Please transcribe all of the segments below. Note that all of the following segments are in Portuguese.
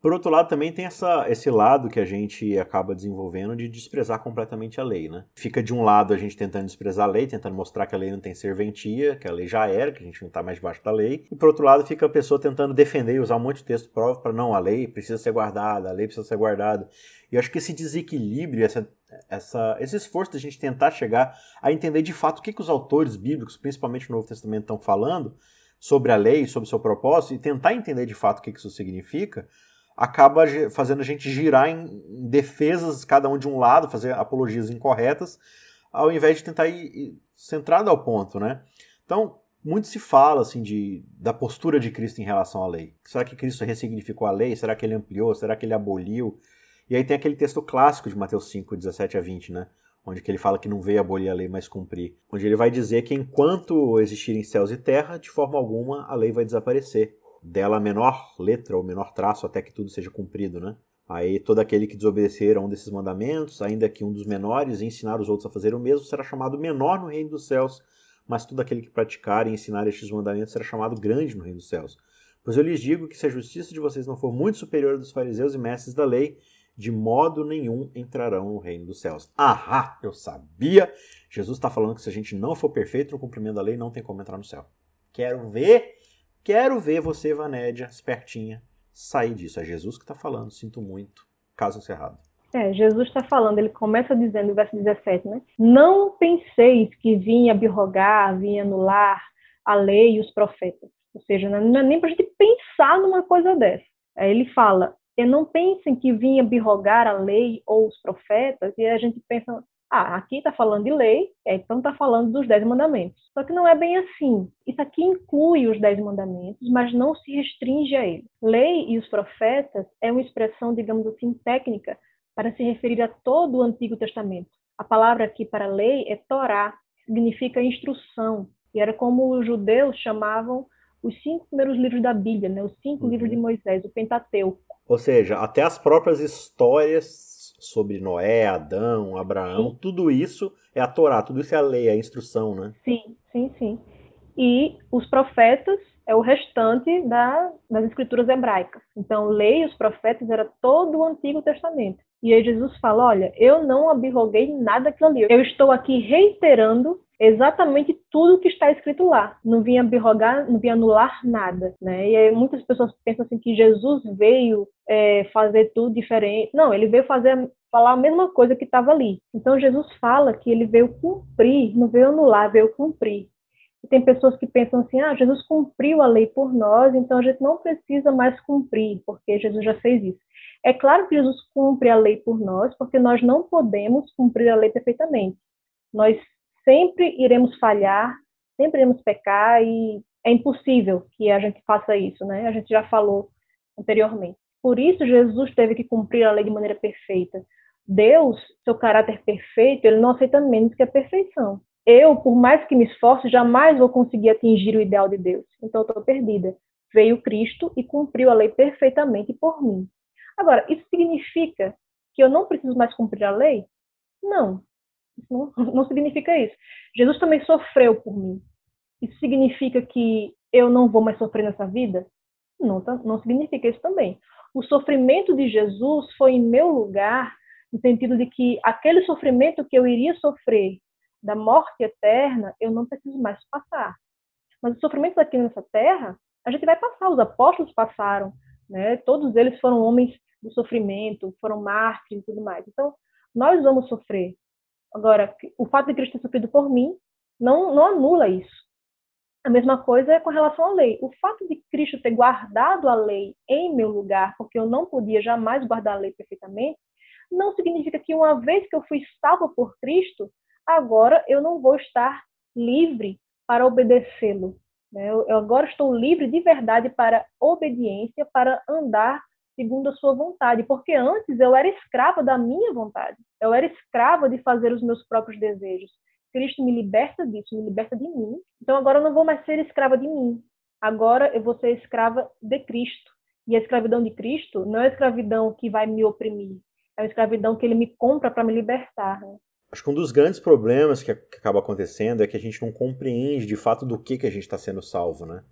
Por outro lado, também tem essa, esse lado que a gente acaba desenvolvendo de desprezar completamente a lei, né? Fica de um lado a gente tentando desprezar a lei, tentando mostrar que a lei não tem serventia, que a lei já era, que a gente não está mais debaixo da lei. E por outro lado, fica a pessoa tentando defender e usar um monte de texto prova para não, a lei precisa ser guardada, a lei precisa ser guardada. E eu acho que esse desequilíbrio, essa, essa, esse esforço da gente tentar chegar a entender de fato o que, que os autores bíblicos, principalmente no Novo Testamento, estão falando sobre a lei, sobre o seu propósito, e tentar entender de fato o que, que isso significa, acaba fazendo a gente girar em defesas, cada um de um lado, fazer apologias incorretas, ao invés de tentar ir, ir centrado ao ponto, né? Então, muito se fala assim de, da postura de Cristo em relação à lei. Será que Cristo ressignificou a lei? Será que ele ampliou? Será que ele aboliu? E aí tem aquele texto clássico de Mateus 5, 17 a 20, né? Onde que ele fala que não veio abolir a lei, mas cumprir. Onde ele vai dizer que enquanto existirem céus e terra, de forma alguma a lei vai desaparecer dela a menor letra ou menor traço até que tudo seja cumprido, né? Aí todo aquele que desobedecer a um desses mandamentos, ainda que um dos menores, e ensinar os outros a fazer o mesmo, será chamado menor no reino dos céus, mas todo aquele que praticar e ensinar estes mandamentos será chamado grande no reino dos céus. Pois eu lhes digo que se a justiça de vocês não for muito superior à dos fariseus e mestres da lei, de modo nenhum entrarão no reino dos céus. Ahá, eu sabia! Jesus está falando que se a gente não for perfeito no cumprimento da lei, não tem como entrar no céu. Quero ver Quero ver você, Vanédia, espertinha, sair disso. É Jesus que está falando, sinto muito. Caso encerrado. É, Jesus está falando, ele começa dizendo verso 17, né? Não penseis que vinha abrogar, vinha anular a lei e os profetas. Ou seja, não é nem para a gente pensar numa coisa dessa. Aí ele fala, e não pensem que vinha abrogar a lei ou os profetas, e a gente pensa, ah, aqui está falando de lei, é, então está falando dos dez mandamentos. Só que não é bem assim. Isso aqui inclui os dez mandamentos, mas não se restringe a eles. Lei e os profetas é uma expressão, digamos assim, técnica para se referir a todo o Antigo Testamento. A palavra aqui para lei é Torá, que significa instrução, e era como os judeus chamavam os cinco primeiros livros da Bíblia, né? os cinco uhum. livros de Moisés, o Pentateuco. Ou seja, até as próprias histórias sobre Noé, Adão, Abraão, sim. tudo isso é a Torá, tudo isso é a lei, é a instrução, né? Sim, sim, sim. E os profetas é o restante da, das escrituras hebraicas. Então, lei e os profetas era todo o Antigo Testamento. E aí Jesus fala, olha, eu não abroguei nada aquilo ali. Eu estou aqui reiterando exatamente tudo que está escrito lá. Não vinha abrogar, não vinha anular nada, né? E aí muitas pessoas pensam assim que Jesus veio é, fazer tudo diferente. Não, ele veio fazer falar a mesma coisa que estava ali. Então Jesus fala que ele veio cumprir, não veio anular, veio cumprir. E tem pessoas que pensam assim: ah, Jesus cumpriu a lei por nós, então a gente não precisa mais cumprir, porque Jesus já fez isso. É claro que Jesus cumpre a lei por nós, porque nós não podemos cumprir a lei perfeitamente. Nós sempre iremos falhar, sempre iremos pecar e é impossível que a gente faça isso, né? A gente já falou anteriormente. Por isso Jesus teve que cumprir a lei de maneira perfeita. Deus, seu caráter perfeito, ele não aceita menos que a perfeição. Eu, por mais que me esforce, jamais vou conseguir atingir o ideal de Deus. Então estou perdida. Veio Cristo e cumpriu a lei perfeitamente por mim. Agora, isso significa que eu não preciso mais cumprir a lei? Não. Não, não significa isso. Jesus também sofreu por mim. Isso significa que eu não vou mais sofrer nessa vida? Não, tá, não significa isso também. O sofrimento de Jesus foi em meu lugar, no sentido de que aquele sofrimento que eu iria sofrer da morte eterna, eu não preciso mais passar. Mas o sofrimento aqui nessa terra, a gente vai passar. Os apóstolos passaram, né? Todos eles foram homens do sofrimento, foram mártires e tudo mais. Então, nós vamos sofrer. Agora, o fato de Cristo ter sofrido por mim não, não anula isso. A mesma coisa é com relação à lei. O fato de Cristo ter guardado a lei em meu lugar, porque eu não podia jamais guardar a lei perfeitamente, não significa que uma vez que eu fui salvo por Cristo, agora eu não vou estar livre para obedecê-lo. Né? Eu agora estou livre de verdade para obediência, para andar segundo a sua vontade, porque antes eu era escrava da minha vontade, eu era escrava de fazer os meus próprios desejos. Cristo me liberta disso, me liberta de mim. Então agora eu não vou mais ser escrava de mim. Agora eu vou ser escrava de Cristo. E a escravidão de Cristo não é a escravidão que vai me oprimir, é a escravidão que ele me compra para me libertar. Né? Acho que um dos grandes problemas que acaba acontecendo é que a gente não compreende de fato do que, que a gente está sendo salvo, né?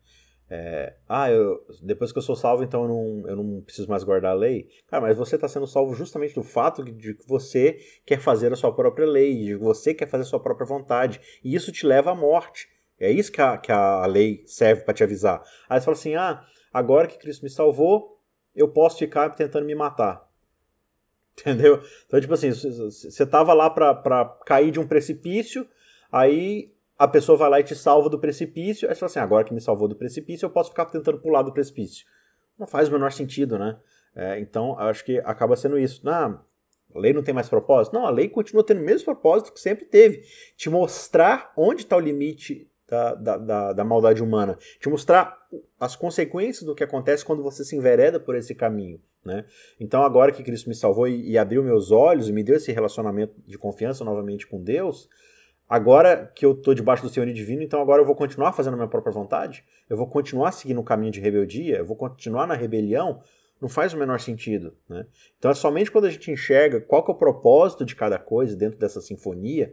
É, ah, eu, depois que eu sou salvo, então eu não, eu não preciso mais guardar a lei. Cara, mas você está sendo salvo justamente do fato de que você quer fazer a sua própria lei, de que você quer fazer a sua própria vontade. E isso te leva à morte. É isso que a, que a lei serve para te avisar. Aí você fala assim: ah, agora que Cristo me salvou, eu posso ficar tentando me matar. Entendeu? Então, tipo assim, você estava lá para cair de um precipício, aí a pessoa vai lá e te salva do precipício, aí você fala assim, agora que me salvou do precipício, eu posso ficar tentando pular do precipício. Não faz o menor sentido, né? É, então, acho que acaba sendo isso. Ah, a lei não tem mais propósito? Não, a lei continua tendo o mesmo propósito que sempre teve. Te mostrar onde está o limite da, da, da, da, maldade humana. Te mostrar as consequências do que acontece quando você se envereda por esse caminho. Né? Então, agora que Cristo me salvou e, e abriu meus olhos e me deu esse relacionamento de confiança novamente com Deus, agora que eu estou debaixo do Senhor divino, então agora eu vou continuar fazendo a minha própria vontade? Eu vou continuar seguindo o caminho de rebeldia? Eu vou continuar na rebelião? Não faz o menor sentido. Né? Então é somente quando a gente enxerga qual é o propósito de cada coisa dentro dessa sinfonia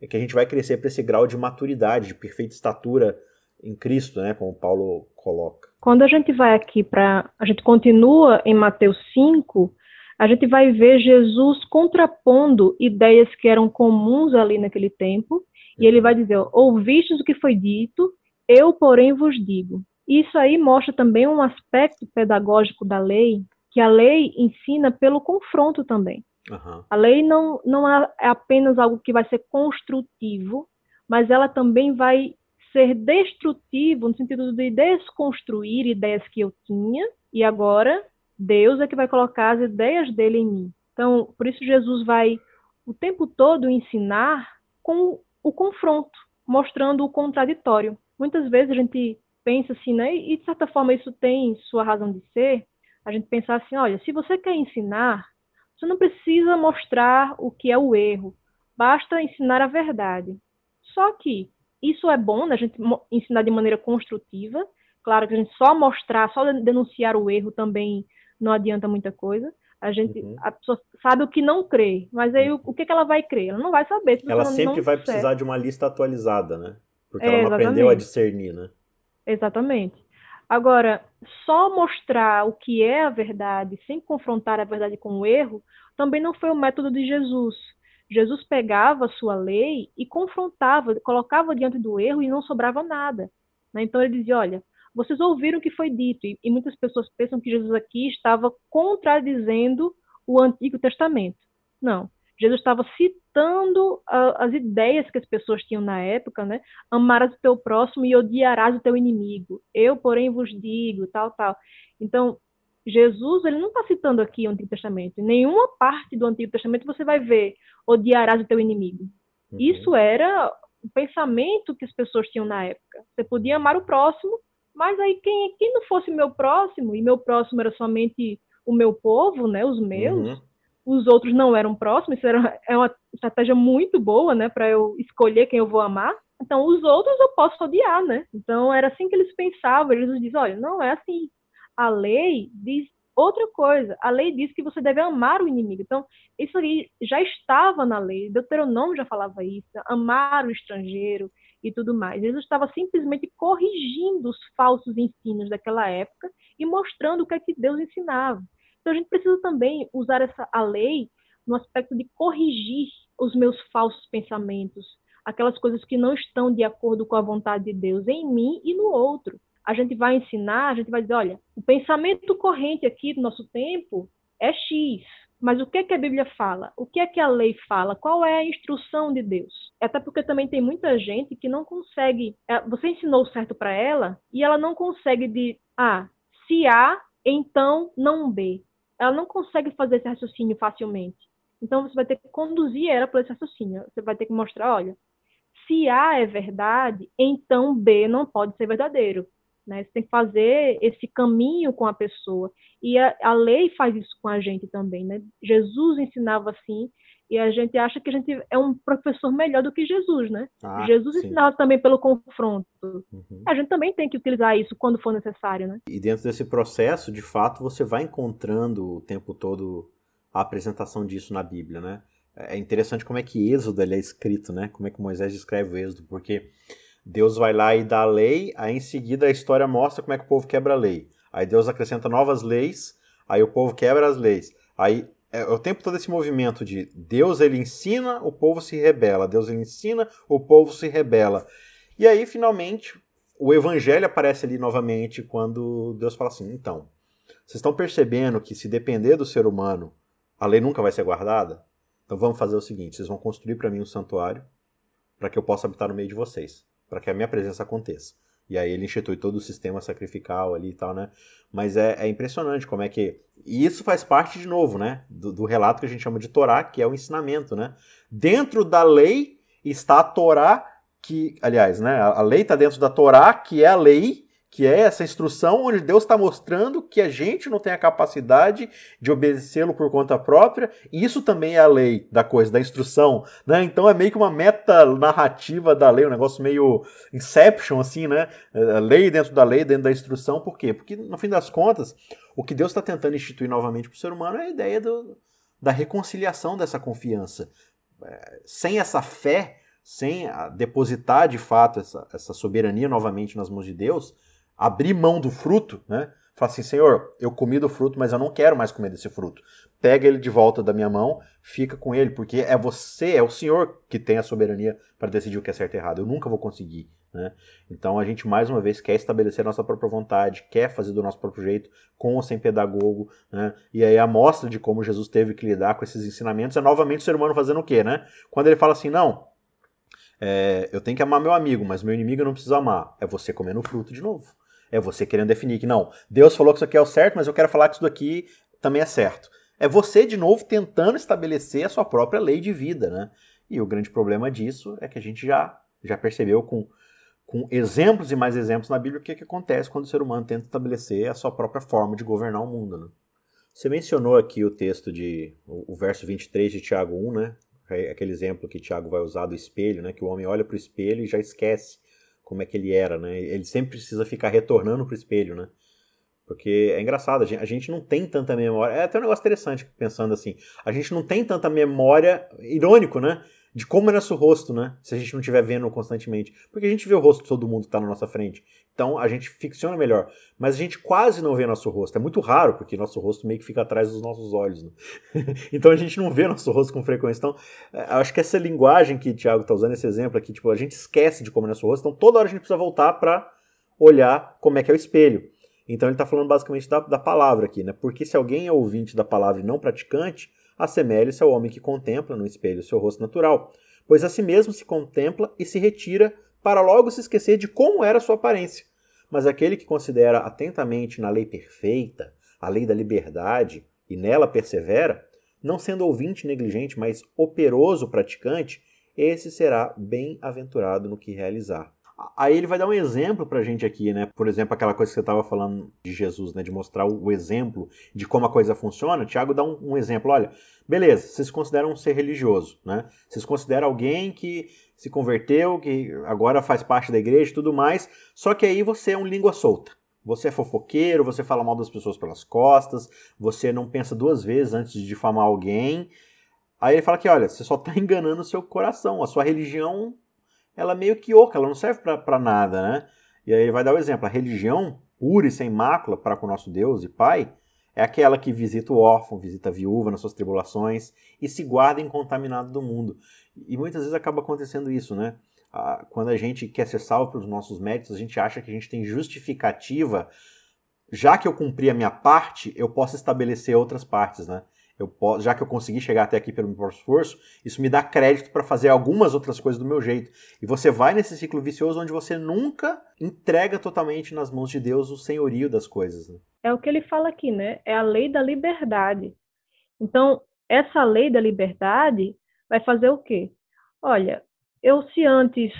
é que a gente vai crescer para esse grau de maturidade, de perfeita estatura em Cristo, né, como Paulo coloca. Quando a gente vai aqui para. A gente continua em Mateus 5, a gente vai ver Jesus contrapondo ideias que eram comuns ali naquele tempo, e ele vai dizer: Ouvistes o que foi dito, eu, porém, vos digo. Isso aí mostra também um aspecto pedagógico da lei, que a lei ensina pelo confronto também. Uhum. A lei não, não é apenas algo que vai ser construtivo, mas ela também vai ser destrutivo no sentido de desconstruir ideias que eu tinha e agora Deus é que vai colocar as ideias dele em mim. Então, por isso Jesus vai o tempo todo ensinar com o confronto, mostrando o contraditório. Muitas vezes a gente pensa assim, né? E de certa forma isso tem sua razão de ser. A gente pensar assim, olha, se você quer ensinar, você não precisa mostrar o que é o erro, basta ensinar a verdade. Só que isso é bom, né, a gente ensinar de maneira construtiva. Claro que a gente só mostrar, só denunciar o erro também não adianta muita coisa. A gente, uhum. a pessoa sabe o que não crê, mas aí o, o que, que ela vai crer? Ela não vai saber. Se ela sempre vai disser. precisar de uma lista atualizada, né? Porque é, ela não exatamente. aprendeu a discernir, né? Exatamente. Agora, só mostrar o que é a verdade, sem confrontar a verdade com o erro, também não foi o método de Jesus. Jesus pegava a sua lei e confrontava, colocava diante do erro e não sobrava nada. Né? Então ele dizia: olha, vocês ouviram o que foi dito, e, e muitas pessoas pensam que Jesus aqui estava contradizendo o Antigo Testamento. Não. Jesus estava citando uh, as ideias que as pessoas tinham na época, né? Amarás o teu próximo e odiarás o teu inimigo. Eu, porém, vos digo, tal, tal. Então, Jesus, ele não está citando aqui o Antigo Testamento. Em nenhuma parte do Antigo Testamento você vai ver odiarás o teu inimigo. Uhum. Isso era o pensamento que as pessoas tinham na época. Você podia amar o próximo, mas aí quem, quem não fosse meu próximo, e meu próximo era somente o meu povo, né, os meus, uhum. os outros não eram próximos, isso era, é uma estratégia muito boa, né, para eu escolher quem eu vou amar. Então, os outros eu posso odiar, né? Então, era assim que eles pensavam. Eles diziam, olha, não é assim. A lei diz outra coisa. A lei diz que você deve amar o inimigo. Então, isso ali já estava na lei. Deuteronômio já falava isso. Amar o estrangeiro, e tudo mais. Jesus estava simplesmente corrigindo os falsos ensinos daquela época e mostrando o que é que Deus ensinava. Então a gente precisa também usar essa a lei no aspecto de corrigir os meus falsos pensamentos, aquelas coisas que não estão de acordo com a vontade de Deus em mim e no outro. A gente vai ensinar, a gente vai dizer, olha, o pensamento corrente aqui do nosso tempo é X, mas o que, é que a Bíblia fala? O que é que a lei fala? Qual é a instrução de Deus? Até porque também tem muita gente que não consegue. É, você ensinou certo para ela e ela não consegue de ah, se A, então não B. Ela não consegue fazer esse raciocínio facilmente. Então você vai ter que conduzir ela por esse raciocínio. Você vai ter que mostrar, olha, se A é verdade, então B não pode ser verdadeiro. Né? Você tem que fazer esse caminho com a pessoa. E a, a, lei faz isso com a gente também. Né? Jesus ensinava assim, e a gente acha que a gente é um professor melhor do que Jesus. Né? Ah, Jesus sim. ensinava também pelo confronto. Uhum. A gente também tem que utilizar isso quando for necessário. Né? E dentro desse processo, de fato, você vai encontrando o tempo todo a apresentação disso na Bíblia. Né? É interessante como é que Êxodo é escrito, né? como é que Moisés descreve o Êxodo, porque Deus vai lá e dá a lei, aí em seguida a história mostra como é que o povo quebra a lei. Aí Deus acrescenta novas leis, aí o povo quebra as leis. Aí é o tempo todo esse movimento de Deus ele ensina, o povo se rebela. Deus ele ensina, o povo se rebela. E aí finalmente o evangelho aparece ali novamente quando Deus fala assim: então, vocês estão percebendo que se depender do ser humano, a lei nunca vai ser guardada? Então vamos fazer o seguinte: vocês vão construir para mim um santuário para que eu possa habitar no meio de vocês, para que a minha presença aconteça. E aí ele institui todo o sistema sacrificial ali e tal, né? Mas é, é impressionante como é que. E isso faz parte, de novo, né? Do, do, relato que a gente chama de Torá, que é o ensinamento, né? Dentro da lei está a Torá, que, aliás, né? A lei está dentro da Torá, que é a lei que é essa instrução onde Deus está mostrando que a gente não tem a capacidade de obedecê-lo por conta própria, e isso também é a lei da coisa, da instrução, né? Então é meio que uma meta narrativa da lei, um negócio meio Inception, assim, né? A lei dentro da lei, dentro da instrução, por quê? Porque, no fim das contas, o que Deus está tentando instituir novamente para o ser humano é a ideia do, da reconciliação dessa confiança. É, sem essa fé, sem depositar de fato essa, essa soberania novamente nas mãos de Deus, abrir mão do fruto, né? Falar assim, Senhor, eu comi do fruto, mas eu não quero mais comer desse fruto. Pega ele de volta da minha mão, fica com ele, porque é você, é o Senhor que tem a soberania para decidir o que é certo e errado. Eu nunca vou conseguir. Né? Então a gente mais uma vez quer estabelecer nossa própria vontade, quer fazer do nosso próprio jeito, com ou sem pedagogo, né? E aí a mostra de como Jesus teve que lidar com esses ensinamentos é novamente o ser humano fazendo o quê, né? Quando ele fala assim, não, é, eu tenho que amar meu amigo, mas meu inimigo eu não preciso amar. É você comendo fruto de novo. É você querendo definir que não, Deus falou que isso aqui é o certo, mas eu quero falar que isso daqui também é certo. É você, de novo, tentando estabelecer a sua própria lei de vida, né? E o grande problema disso é que a gente já, já percebeu com, com exemplos e mais exemplos na Bíblia o que, que acontece quando o ser humano tenta estabelecer a sua própria forma de governar o mundo, né? Você mencionou aqui o texto de. o, verso 23 de Tiago 1, né? É aquele exemplo que Tiago vai usar do espelho, né? Que o homem olha para o espelho e já esquece como é que ele era, né? Ele sempre precisa ficar retornando pro espelho, né? Porque é engraçado, a gente, a gente, não tem tanta memória. É até um negócio interessante pensando assim. A gente não tem tanta memória, irônico, né? De como é nosso rosto, né? Se a gente não estiver vendo constantemente. Porque a gente vê o rosto de todo mundo que está na nossa frente. Então a gente ficciona melhor. Mas a gente quase não vê nosso rosto. É muito raro, porque nosso rosto meio que fica atrás dos nossos olhos. Né? então a gente não vê nosso rosto com frequência. Então, é, acho que essa linguagem que o Thiago está usando, esse exemplo aqui, tipo, a gente esquece de como é nosso rosto. Então toda hora a gente precisa voltar para olhar como é que é o espelho. Então ele está falando basicamente da, da palavra aqui, né? Porque se alguém é ouvinte da palavra e não praticante, assemelhe-se ao homem que contempla no espelho seu rosto natural, pois a si mesmo se contempla e se retira para logo se esquecer de como era sua aparência. Mas aquele que considera atentamente na lei perfeita, a lei da liberdade, e nela persevera, não sendo ouvinte negligente, mas operoso praticante, esse será bem-aventurado no que realizar. Aí ele vai dar um exemplo pra gente aqui, né? Por exemplo, aquela coisa que você estava falando de Jesus, né? De mostrar o exemplo de como a coisa funciona. Tiago dá um, um, exemplo. Olha, beleza, vocês consideram um ser religioso, né? Vocês consideram alguém que se converteu, que agora faz parte da igreja e tudo mais. Só que aí você é um língua solta. Você é fofoqueiro, você fala mal das pessoas pelas costas, você não pensa duas vezes antes de difamar alguém. Aí ele fala que, olha, você só está enganando o seu coração. A sua religião ela meio que oca, ela não serve para nada, né? E aí ele vai dar o exemplo: a religião pura e sem mácula para com o nosso Deus e Pai é aquela que visita o órfão, visita a viúva nas suas tribulações e se guarda incontaminado do mundo. E muitas vezes acaba acontecendo isso, né? Quando a gente quer ser salvo pelos nossos méritos, a gente acha que a gente tem justificativa. Já que eu cumpri a minha parte, eu posso estabelecer outras partes, né? Eu posso, já que eu consegui chegar até aqui pelo meu próprio esforço, isso me dá crédito para fazer algumas outras coisas do meu jeito. E você vai nesse ciclo vicioso onde você nunca entrega totalmente nas mãos de Deus o senhorio das coisas. Né? É o que ele fala aqui, né? É a lei da liberdade. Então, essa lei da liberdade vai fazer o quê? Olha, eu se antes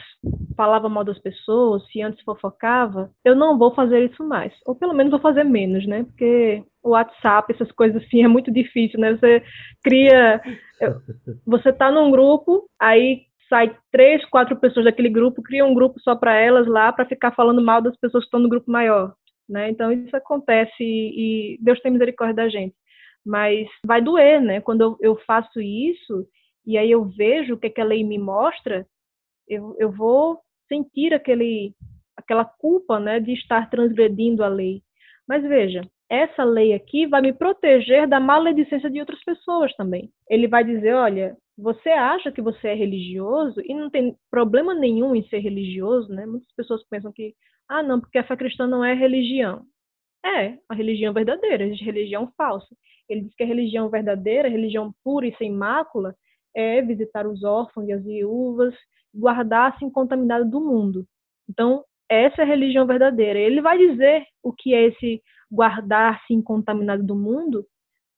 falava mal das pessoas, se antes fofocava, eu não vou fazer isso mais. Ou pelo menos vou fazer menos, né? Porque WhatsApp, essas coisas assim, é muito difícil, né? Você cria. Você tá num grupo, aí sai três, quatro pessoas daquele grupo, cria um grupo só para elas lá, para ficar falando mal das pessoas que estão no grupo maior. Né? Então isso acontece e, Deus tem misericórdia da gente. Mas vai doer, né? Quando eu, eu faço isso e aí eu vejo o que, que a lei me mostra, eu, eu vou sentir aquele, aquela culpa né, de estar transgredindo a lei. Mas veja, essa lei aqui vai me proteger da maledicência de outras pessoas também. Ele vai dizer, olha, você acha que você é religioso e não tem problema nenhum em ser religioso, né? Muitas pessoas pensam que, ah, não, porque a fé cristã não é religião. É, a religião verdadeira, existe religião falsa. Ele diz que a religião verdadeira, a religião pura e sem mácula, é visitar os órfãos e as viúvas, guardar-se incontaminado do mundo. Então, essa é a religião verdadeira. Ele vai dizer o que é esse guardar-se incontaminado do mundo,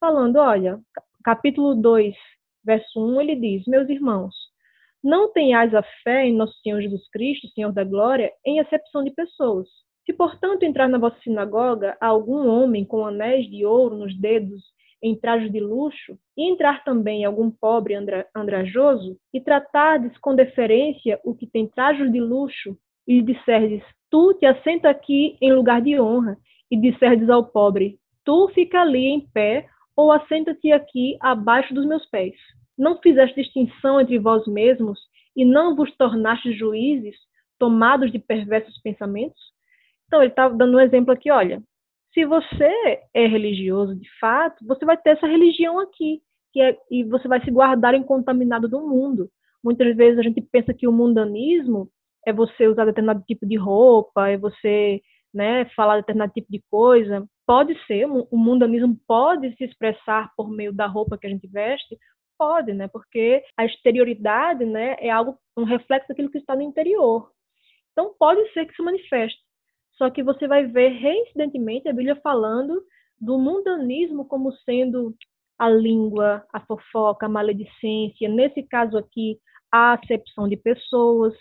falando, olha, capítulo 2, verso 1, ele diz: Meus irmãos, não tenhais a fé em nosso Senhor Jesus Cristo, Senhor da glória, em acepção de pessoas. Se, portanto, entrar na vossa sinagoga algum homem com anéis de ouro nos dedos em trajes de luxo, e entrar também algum pobre andra, andrajoso, e tratardes com deferência o que tem trajes de luxo, e disserdes, tu te assenta aqui em lugar de honra, e disserdes ao pobre, tu fica ali em pé, ou assenta-te aqui abaixo dos meus pés. Não fizeste distinção entre vós mesmos, e não vos tornaste juízes, tomados de perversos pensamentos? Então, ele está dando um exemplo aqui, olha, se você é religioso de fato, você vai ter essa religião aqui, é, e você vai se guardar incontaminado do mundo. Muitas vezes a gente pensa que o mundanismo é você usar determinado tipo de roupa, é você né, falar determinado tipo de coisa. Pode ser, o mundanismo pode se expressar por meio da roupa que a gente veste, pode, né, porque a exterioridade né, é algo, um reflexo daquilo que está no interior. Então pode ser que se manifeste. Só que você vai ver reincidentemente a Bíblia falando do mundanismo como sendo a língua, a fofoca, a maledicência, nesse caso aqui, a acepção de pessoas.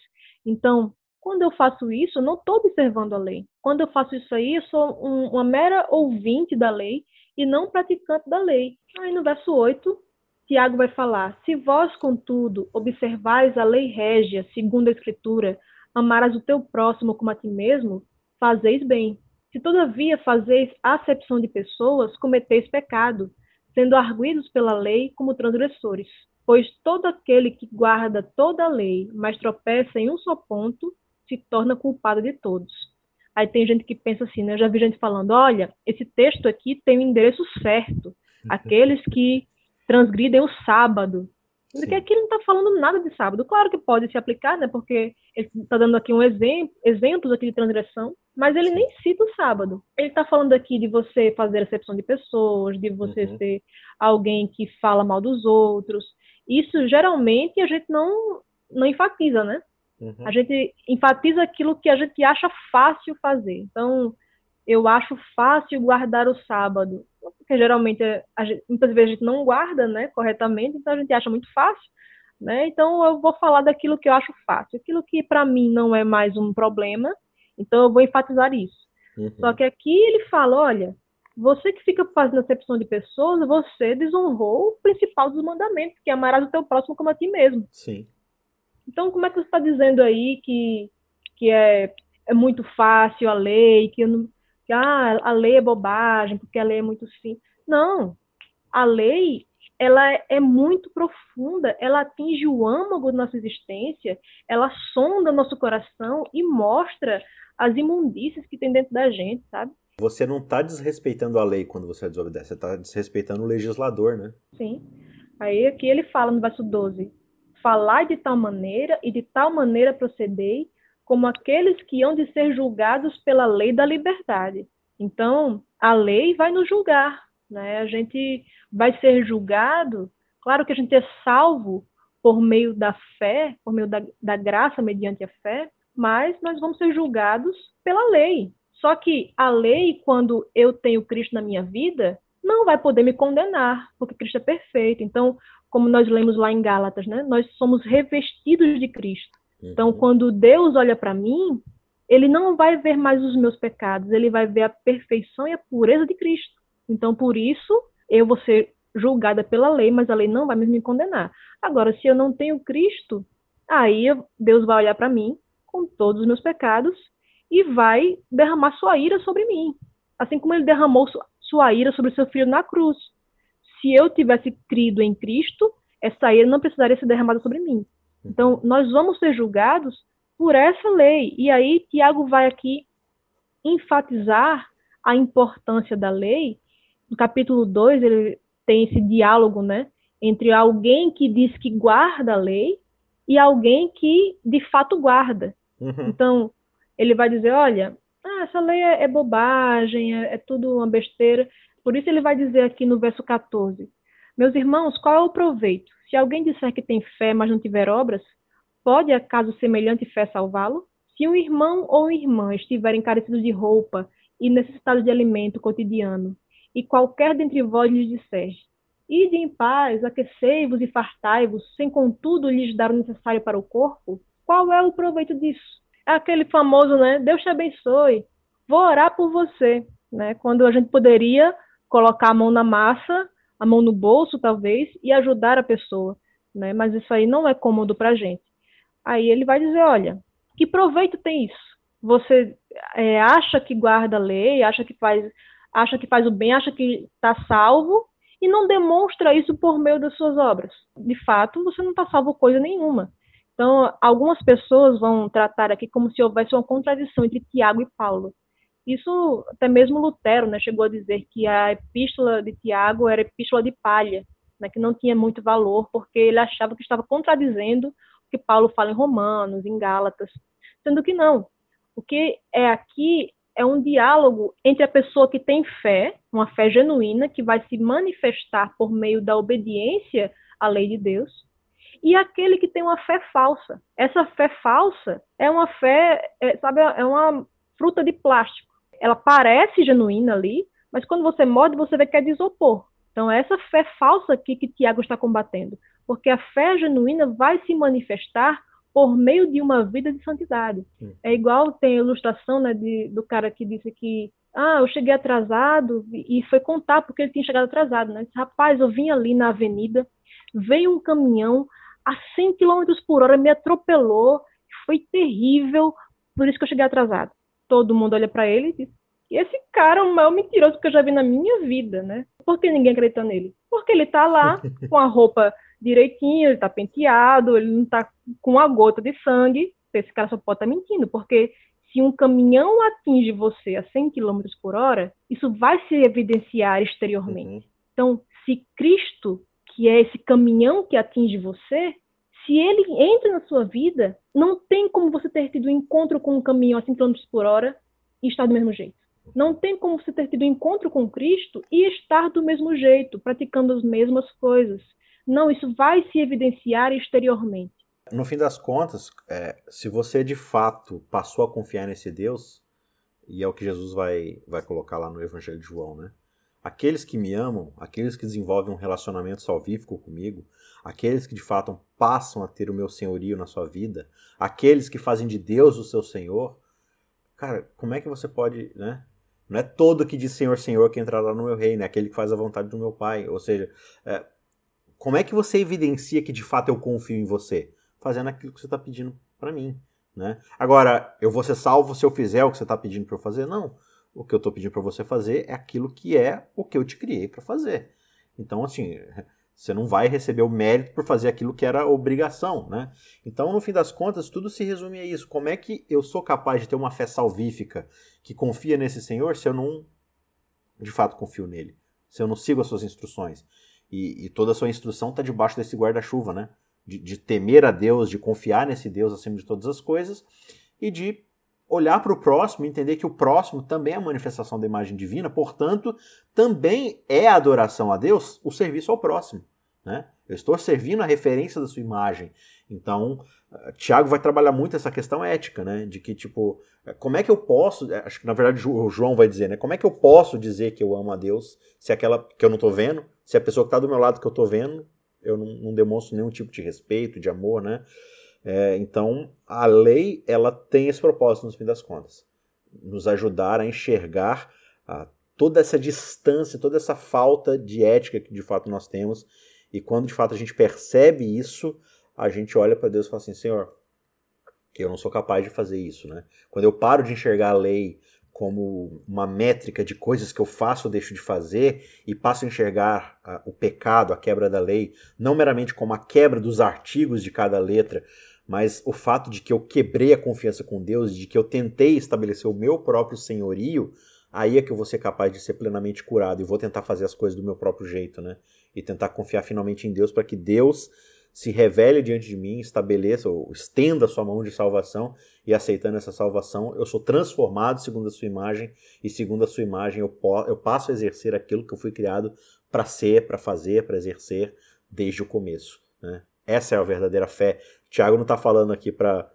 Então, quando eu faço isso, eu não estou observando a lei. Quando eu faço isso aí, eu sou um, uma mera ouvinte da lei e não praticante da lei. Aí no verso 8, Tiago vai falar: Se vós, contudo, observais a lei régia, segundo a Escritura, amarás o teu próximo como a ti mesmo, fazeis bem. Se todavia fazeis acepção de pessoas, cometeis pecado, sendo arguidos pela lei como transgressores. Pois todo aquele que guarda toda a lei, mas tropeça em um só ponto, se torna culpado de todos. Aí tem gente que pensa assim, né? Eu já vi gente falando, olha, esse texto aqui tem o endereço certo. Uhum. Aqueles que transgridem o sábado, porque aqui não está falando nada de sábado. Claro que pode se aplicar, né? Porque ele está dando aqui um exemplo, exemplos aqui de transgressão, mas ele Sim. nem cita o sábado. Ele está falando aqui de você fazer acepção de pessoas, de você uhum. ser alguém que fala mal dos outros. Isso geralmente a gente não, não enfatiza, né? Uhum. A gente enfatiza aquilo que a gente acha fácil fazer. Então, eu acho fácil guardar o sábado, porque geralmente gente, muitas vezes a gente não guarda, né, corretamente, então a gente acha muito fácil, né? Então eu vou falar daquilo que eu acho fácil, aquilo que para mim não é mais um problema, então eu vou enfatizar isso. Uhum. Só que aqui ele fala, olha, você que fica fazendo acepção de pessoas, você desonrou o principal dos mandamentos, que é amarás o teu próximo como a ti mesmo. Sim. Então, como é que você está dizendo aí que, que é, é muito fácil a lei, que não, que ah, a lei é bobagem, porque a lei é muito simples. Não, a lei ela é muito profunda, ela atinge o âmago da nossa existência, ela sonda nosso coração e mostra as imundícias que tem dentro da gente, sabe? Você não está desrespeitando a lei quando você desobedece, você está desrespeitando o legislador, né? Sim. Aí aqui ele fala no verso 12: Falai de tal maneira e de tal maneira procedei, como aqueles que hão de ser julgados pela lei da liberdade. Então, a lei vai nos julgar, né? A gente vai ser julgado. Claro que a gente é salvo por meio da fé, por meio da, da graça mediante a fé, mas nós vamos ser julgados pela lei. Só que a lei, quando eu tenho Cristo na minha vida, não vai poder me condenar, porque Cristo é perfeito. Então, como nós lemos lá em Gálatas, né? Nós somos revestidos de Cristo. Então, uhum. quando Deus olha para mim, ele não vai ver mais os meus pecados, ele vai ver a perfeição e a pureza de Cristo. Então, por isso, eu vou ser julgada pela lei, mas a lei não vai me condenar. Agora, se eu não tenho Cristo, aí Deus vai olhar para mim com todos os meus pecados e vai derramar sua ira sobre mim, assim como ele derramou sua ira sobre seu filho na cruz. Se eu tivesse crido em Cristo, essa ira não precisaria ser derramada sobre mim. Então, nós vamos ser julgados por essa lei. E aí Tiago vai aqui enfatizar a importância da lei. No capítulo 2, ele tem esse diálogo, né, entre alguém que diz que guarda a lei e alguém que de fato guarda. Uhum. Então, ele vai dizer, olha, ah, essa lei é, é bobagem, é, é tudo uma besteira. Por isso ele vai dizer aqui no verso 14, meus irmãos, qual é o proveito? Se alguém disser que tem fé, mas não tiver obras, pode acaso semelhante fé salvá-lo? Se um irmão ou irmã estiverem carecidos de roupa e necessitados de alimento cotidiano, e qualquer dentre vós lhes disser, ide em paz, aquecei-vos e fartai-vos, sem contudo lhes dar o necessário para o corpo, qual é o proveito disso? Aquele famoso, né? Deus te abençoe, vou orar por você, né? Quando a gente poderia colocar a mão na massa, a mão no bolso, talvez, e ajudar a pessoa, né? Mas isso aí não é cômodo para a gente. Aí ele vai dizer, olha, que proveito tem isso? Você é, acha que guarda a lei, acha que faz, acha que faz o bem, acha que está salvo e não demonstra isso por meio das suas obras. De fato, você não está salvo coisa nenhuma. Então, algumas pessoas vão tratar aqui como se houvesse uma contradição entre Tiago e Paulo. Isso, até mesmo Lutero, né, chegou a dizer que a epístola de Tiago era epístola de palha, né, que não tinha muito valor, porque ele achava que estava contradizendo o que Paulo fala em Romanos, em Gálatas, sendo que não. O que é aqui é um diálogo entre a pessoa que tem fé, uma fé genuína, que vai se manifestar por meio da obediência à lei de Deus, e aquele que tem uma fé falsa. Essa fé falsa é uma fé, é, sabe, é uma fruta de plástico ela parece genuína ali, mas quando você morde, você vê que é de isopor. Então, é essa fé falsa aqui que Tiago está combatendo, porque a fé genuína vai se manifestar por meio de uma vida de santidade. Sim. É igual tem a ilustração né, de, do cara que disse que ah, eu cheguei atrasado e foi contar porque ele tinha chegado atrasado, né? Disse, Rapaz, eu vim ali na avenida, veio um caminhão a 100 km por hora, me atropelou, foi terrível, por isso que eu cheguei atrasado todo mundo olha para ele e diz: esse cara é o maior mentiroso que eu já vi na minha vida, né? Por que ninguém acredita nele? Porque ele tá lá com a roupa direitinho, ele tá penteado, ele não tá com uma gota de sangue. Esse cara só pode estar tá mentindo, porque se um caminhão atinge você a 100 km por hora, isso vai se evidenciar exteriormente. Uhum. Então, se Cristo, que é esse caminhão que atinge você, se ele entra na sua vida, não tem como você ter tido um encontro com um caminhão a 5 km por hora e estar do mesmo jeito. Não tem como você ter tido um encontro com Cristo e estar do mesmo jeito, praticando as mesmas coisas. Não, isso vai se evidenciar exteriormente. No fim das contas, é, se você de fato passou a confiar nesse Deus, e é o que Jesus vai, vai colocar lá no Evangelho de João, né? Aqueles que me amam, aqueles que desenvolvem um relacionamento salvífico comigo, aqueles que de fato passam a ter o meu senhorio na sua vida, aqueles que fazem de Deus o seu Senhor, cara, como é que você pode, né? Não é todo que diz Senhor, Senhor que entrará no meu reino, é aquele que faz a vontade do meu Pai. Ou seja, é, como é que você evidencia que de fato eu confio em você? Fazendo aquilo que você está pedindo para mim. Né? Agora, eu vou ser salvo se eu fizer o que você está pedindo para eu fazer? Não o que eu estou pedindo para você fazer é aquilo que é o que eu te criei para fazer. Então, assim, você não vai receber o mérito por fazer aquilo que era obrigação, né? Então, no fim das contas, tudo se resume a isso. Como é que eu sou capaz de ter uma fé salvífica que confia nesse Senhor se eu não, de fato, confio nele? Se eu não sigo as suas instruções? E, e toda a sua instrução está debaixo desse guarda-chuva, né? De, de temer a Deus, de confiar nesse Deus acima de todas as coisas e de olhar para o próximo entender que o próximo também é a manifestação da imagem divina, portanto, também é adoração a Deus o serviço ao próximo. Né? Eu estou servindo a referência da sua imagem. Então, eh, Tiago vai trabalhar muito essa questão ética, né? De que, tipo, eh, como é que eu posso. Eh, acho que na verdade o João vai dizer, né? Como é que eu posso dizer que eu amo a Deus se aquela que eu não estou vendo, se a pessoa que está do meu lado que eu estou vendo, eu não, não demonstro nenhum tipo de respeito, de amor, né? É, então, a lei ela tem esse propósito, no fim das contas, nos ajudar a enxergar a, toda essa distância, toda essa falta de ética que de fato nós temos. E quando de fato a gente percebe isso, a gente olha para Deus e fala assim: Senhor, eu não sou capaz de fazer isso. Né? Quando eu paro de enxergar a lei como uma métrica de coisas que eu faço ou deixo de fazer e passo a enxergar a, o pecado, a quebra da lei, não meramente como a quebra dos artigos de cada letra, mas o fato de que eu quebrei a confiança com Deus, de que eu tentei estabelecer o meu próprio senhorio, aí é que eu vou ser capaz de ser plenamente curado e vou tentar fazer as coisas do meu próprio jeito, né? E tentar confiar finalmente em Deus para que Deus se revele diante de mim, estabeleça ou estenda a sua mão de salvação e aceitando essa salvação, eu sou transformado segundo a sua imagem e segundo a sua imagem eu, eu passo a exercer aquilo que eu fui criado para ser, para fazer, para exercer desde o começo. Né? Essa é a verdadeira fé. Tiago não está falando aqui para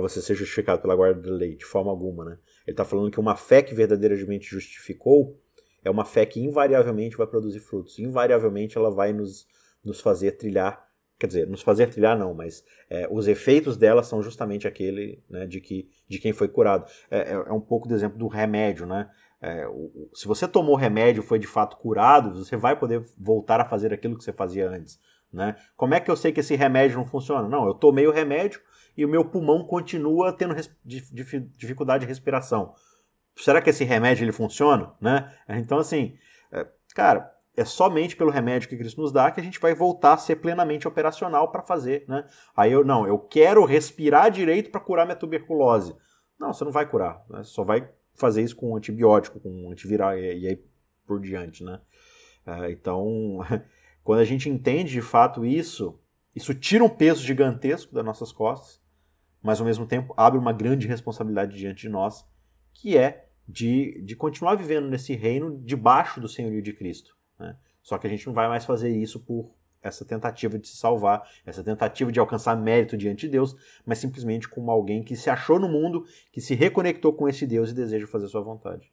você ser justificado pela guarda da lei, de forma alguma. Né? Ele está falando que uma fé que verdadeiramente justificou é uma fé que invariavelmente vai produzir frutos. Invariavelmente ela vai nos, nos fazer trilhar, quer dizer, nos fazer trilhar não, mas é, os efeitos dela são justamente aquele né, de, que, de quem foi curado. É, é, é um pouco do exemplo do remédio, né? É, o, se você tomou remédio e foi de fato curado, você vai poder voltar a fazer aquilo que você fazia antes. Né? Como é que eu sei que esse remédio não funciona? Não, eu tomei o remédio e o meu pulmão continua tendo dificuldade de respiração. Será que esse remédio ele funciona? Né? Então, assim, é, cara, é somente pelo remédio que Cristo nos dá que a gente vai voltar a ser plenamente operacional para fazer. Né? Aí eu, não, eu quero respirar direito para curar minha tuberculose. Não, você não vai curar, né? só vai fazer isso com antibiótico, com antiviral e, e aí por diante. Né? É, então. Quando a gente entende de fato isso, isso tira um peso gigantesco das nossas costas, mas ao mesmo tempo abre uma grande responsabilidade diante de nós, que é de, de continuar vivendo nesse reino debaixo do senhorio de Cristo. Né? Só que a gente não vai mais fazer isso por essa tentativa de se salvar, essa tentativa de alcançar mérito diante de Deus, mas simplesmente como alguém que se achou no mundo, que se reconectou com esse Deus e deseja fazer sua vontade.